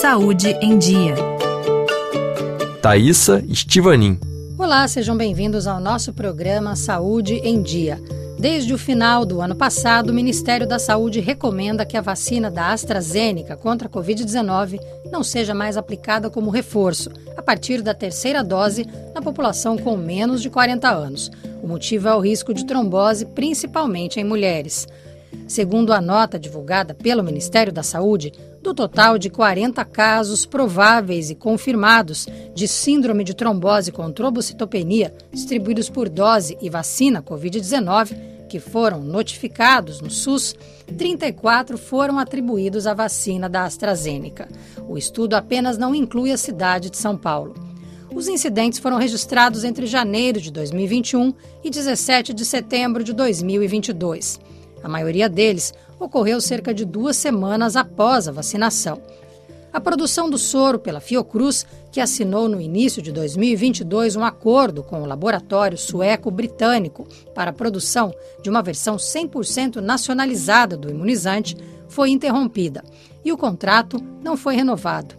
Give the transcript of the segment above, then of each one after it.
Saúde em Dia. Thaisa Estivanin. Olá, sejam bem-vindos ao nosso programa Saúde em Dia. Desde o final do ano passado, o Ministério da Saúde recomenda que a vacina da AstraZeneca contra a Covid-19 não seja mais aplicada como reforço, a partir da terceira dose, na população com menos de 40 anos. O motivo é o risco de trombose, principalmente em mulheres. Segundo a nota divulgada pelo Ministério da Saúde, do total de 40 casos prováveis e confirmados de síndrome de trombose com trombocitopenia distribuídos por dose e vacina Covid-19, que foram notificados no SUS, 34 foram atribuídos à vacina da AstraZeneca. O estudo apenas não inclui a cidade de São Paulo. Os incidentes foram registrados entre janeiro de 2021 e 17 de setembro de 2022. A maioria deles ocorreu cerca de duas semanas após a vacinação. A produção do soro pela Fiocruz, que assinou no início de 2022 um acordo com o laboratório sueco-britânico para a produção de uma versão 100% nacionalizada do imunizante, foi interrompida e o contrato não foi renovado.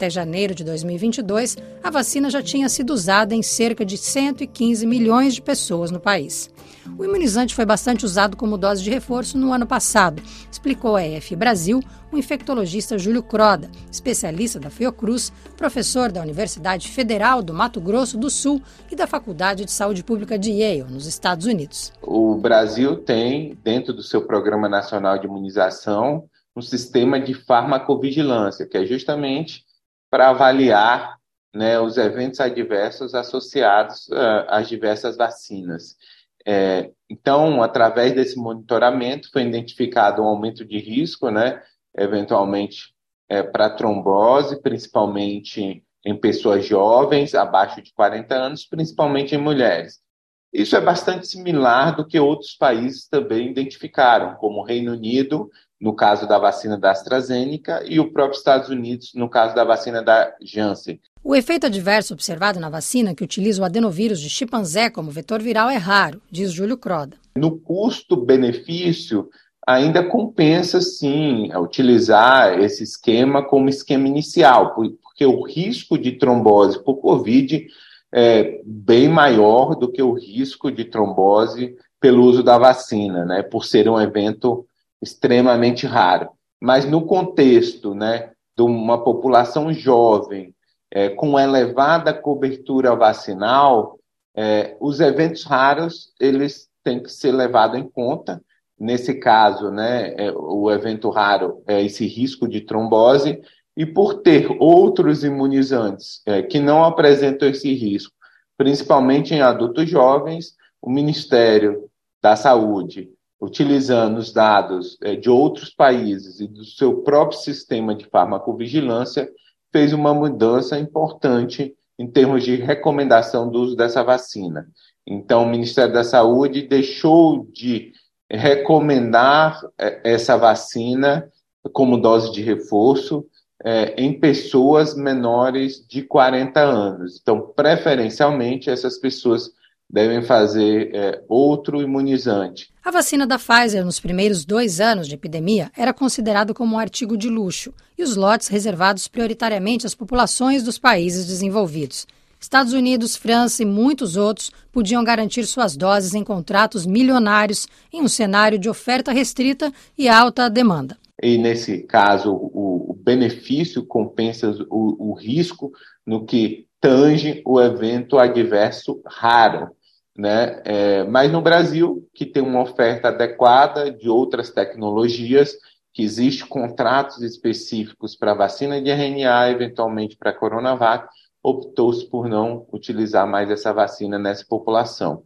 Até janeiro de 2022, a vacina já tinha sido usada em cerca de 115 milhões de pessoas no país. O imunizante foi bastante usado como dose de reforço no ano passado, explicou a EF Brasil o infectologista Júlio Croda, especialista da Fiocruz, professor da Universidade Federal do Mato Grosso do Sul e da Faculdade de Saúde Pública de Yale, nos Estados Unidos. O Brasil tem, dentro do seu Programa Nacional de Imunização, um sistema de farmacovigilância, que é justamente para avaliar né, os eventos adversos associados uh, às diversas vacinas. É, então, através desse monitoramento, foi identificado um aumento de risco, né, eventualmente é, para trombose, principalmente em pessoas jovens, abaixo de 40 anos, principalmente em mulheres. Isso é bastante similar do que outros países também identificaram, como o Reino Unido, no caso da vacina da AstraZeneca, e o próprio Estados Unidos, no caso da vacina da Janssen. O efeito adverso observado na vacina que utiliza o adenovírus de chimpanzé como vetor viral é raro, diz Júlio Croda. No custo-benefício, ainda compensa sim utilizar esse esquema como esquema inicial, porque o risco de trombose por Covid é bem maior do que o risco de trombose pelo uso da vacina, né, por ser um evento extremamente raro. Mas no contexto né, de uma população jovem é, com elevada cobertura vacinal, é, os eventos raros eles têm que ser levados em conta. Nesse caso, né, é, o evento raro é esse risco de trombose, e por ter outros imunizantes é, que não apresentam esse risco, principalmente em adultos jovens, o Ministério da Saúde, utilizando os dados é, de outros países e do seu próprio sistema de farmacovigilância, fez uma mudança importante em termos de recomendação do uso dessa vacina. Então, o Ministério da Saúde deixou de recomendar é, essa vacina como dose de reforço é, em pessoas menores de 40 anos. Então, preferencialmente, essas pessoas devem fazer é, outro imunizante. A vacina da Pfizer, nos primeiros dois anos de epidemia, era considerada como um artigo de luxo e os lotes reservados prioritariamente às populações dos países desenvolvidos. Estados Unidos, França e muitos outros podiam garantir suas doses em contratos milionários em um cenário de oferta restrita e alta demanda. E nesse caso, o, o benefício compensa o, o risco no que tange o evento adverso raro. Né? É, mas no Brasil, que tem uma oferta adequada de outras tecnologias, que existe contratos específicos para vacina de RNA, eventualmente para Coronavac, optou-se por não utilizar mais essa vacina nessa população,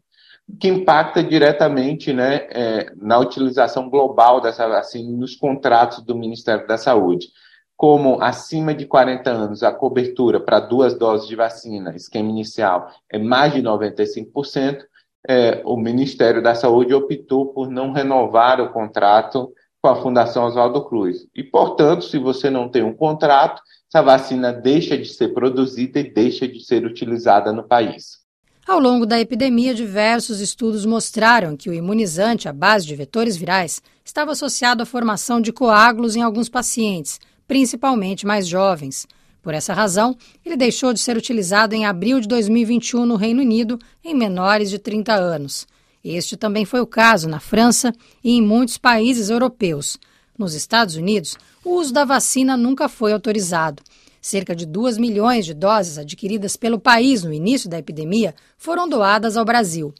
que impacta diretamente né, é, na utilização global dessa vacina nos contratos do Ministério da Saúde como acima de 40 anos a cobertura para duas doses de vacina, esquema inicial, é mais de 95%, é, o Ministério da Saúde optou por não renovar o contrato com a Fundação Oswaldo Cruz. E, portanto, se você não tem um contrato, essa vacina deixa de ser produzida e deixa de ser utilizada no país. Ao longo da epidemia, diversos estudos mostraram que o imunizante à base de vetores virais estava associado à formação de coágulos em alguns pacientes, principalmente mais jovens. Por essa razão, ele deixou de ser utilizado em abril de 2021 no Reino Unido em menores de 30 anos. Este também foi o caso na França e em muitos países europeus. Nos Estados Unidos, o uso da vacina nunca foi autorizado. Cerca de 2 milhões de doses adquiridas pelo país no início da epidemia foram doadas ao Brasil.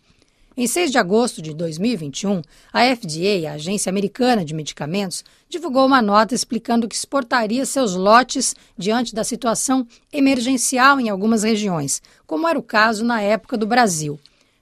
Em 6 de agosto de 2021, a FDA, a Agência Americana de Medicamentos, divulgou uma nota explicando que exportaria seus lotes diante da situação emergencial em algumas regiões, como era o caso na época do Brasil.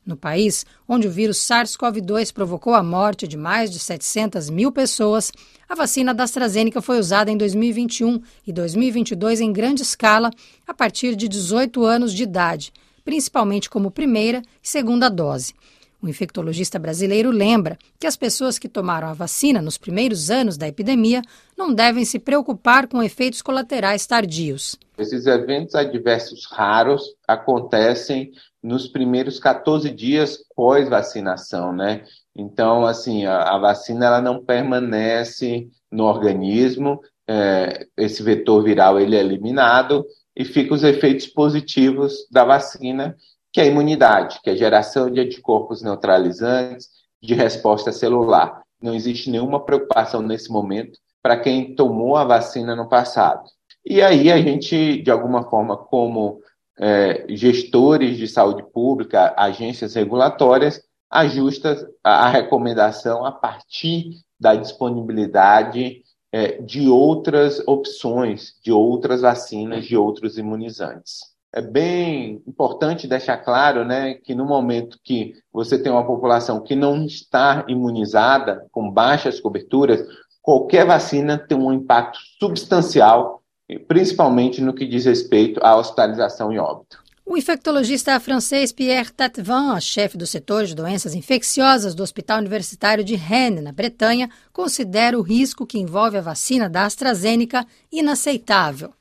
No país, onde o vírus SARS-CoV-2 provocou a morte de mais de 700 mil pessoas, a vacina da AstraZeneca foi usada em 2021 e 2022 em grande escala a partir de 18 anos de idade, principalmente como primeira e segunda dose. O infectologista brasileiro lembra que as pessoas que tomaram a vacina nos primeiros anos da epidemia não devem se preocupar com efeitos colaterais tardios. Esses eventos adversos raros acontecem nos primeiros 14 dias pós-vacinação, né? Então, assim, a, a, vacina ela não permanece no organismo, é, esse vetor viral ele é eliminado e fica os efeitos positivos da vacina que é a imunidade, que é a geração de anticorpos neutralizantes, de resposta celular. Não existe nenhuma preocupação nesse momento para quem tomou a vacina no passado. E aí a gente, de alguma forma, como é, gestores de saúde pública, agências regulatórias, ajusta a, recomendação a partir da disponibilidade é, de outras opções, de outras vacinas, de outros imunizantes é bem importante deixar claro né, que no momento que você tem uma população que não está imunizada, com baixas coberturas, qualquer vacina tem um impacto substancial, principalmente no que diz respeito à hospitalização e óbito. O infectologista francês Pierre Tatvin, chefe do setor de doenças infecciosas do Hospital Universitário de Rennes, na Bretanha, considera o risco que envolve a vacina da AstraZeneca inaceitável.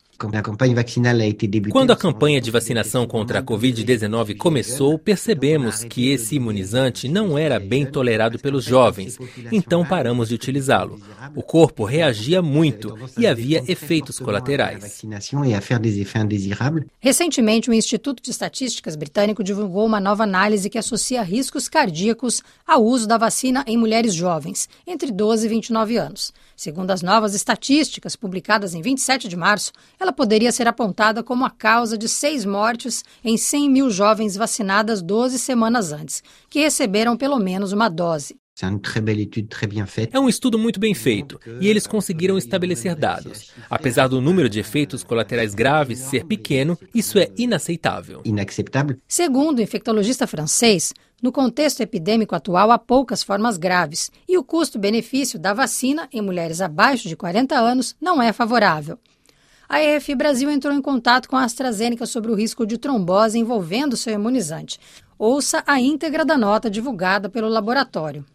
Quando a campanha de vacinação contra a Covid-19 começou, percebemos que esse imunizante não era bem tolerado pelos jovens, então paramos de utilizá-lo. O corpo reagia muito e havia efeitos colaterais. Recentemente, o Instituto de Estatísticas britânico divulgou uma nova análise que associa riscos cardíacos ao uso da vacina em mulheres jovens, entre 12 e 29 anos. Segundo as novas estatísticas publicadas em 27 de março, ela poderia ser apontada como a causa de seis mortes em 100 mil jovens vacinadas 12 semanas antes, que receberam pelo menos uma dose. É um estudo muito bem feito e eles conseguiram estabelecer dados. Apesar do número de efeitos colaterais graves ser pequeno, isso é inaceitável. Segundo o infectologista francês, no contexto epidêmico atual, há poucas formas graves e o custo-benefício da vacina em mulheres abaixo de 40 anos não é favorável. A EFI Brasil entrou em contato com a AstraZeneca sobre o risco de trombose envolvendo seu imunizante. Ouça a íntegra da nota divulgada pelo laboratório.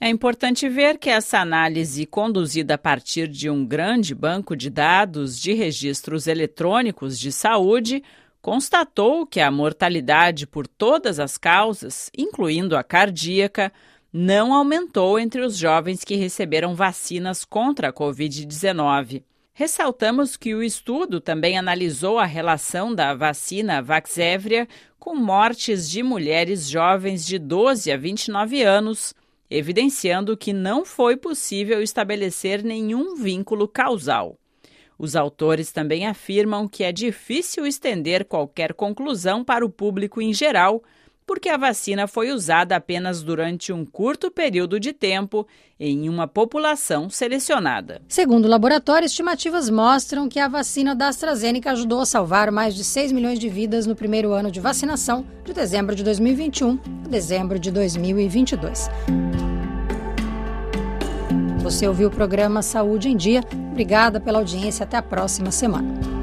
É importante ver que essa análise, conduzida a partir de um grande banco de dados de registros eletrônicos de saúde, constatou que a mortalidade por todas as causas, incluindo a cardíaca, não aumentou entre os jovens que receberam vacinas contra a Covid-19. Ressaltamos que o estudo também analisou a relação da vacina Vaxzevria com mortes de mulheres jovens de 12 a 29 anos, evidenciando que não foi possível estabelecer nenhum vínculo causal. Os autores também afirmam que é difícil estender qualquer conclusão para o público em geral, porque a vacina foi usada apenas durante um curto período de tempo em uma população selecionada. Segundo o laboratório, estimativas mostram que a vacina da AstraZeneca ajudou a salvar mais de 6 milhões de vidas no primeiro ano de vacinação, de dezembro de 2021 a dezembro de 2022. Você ouviu o programa Saúde em Dia. Obrigada pela audiência. Até a próxima semana.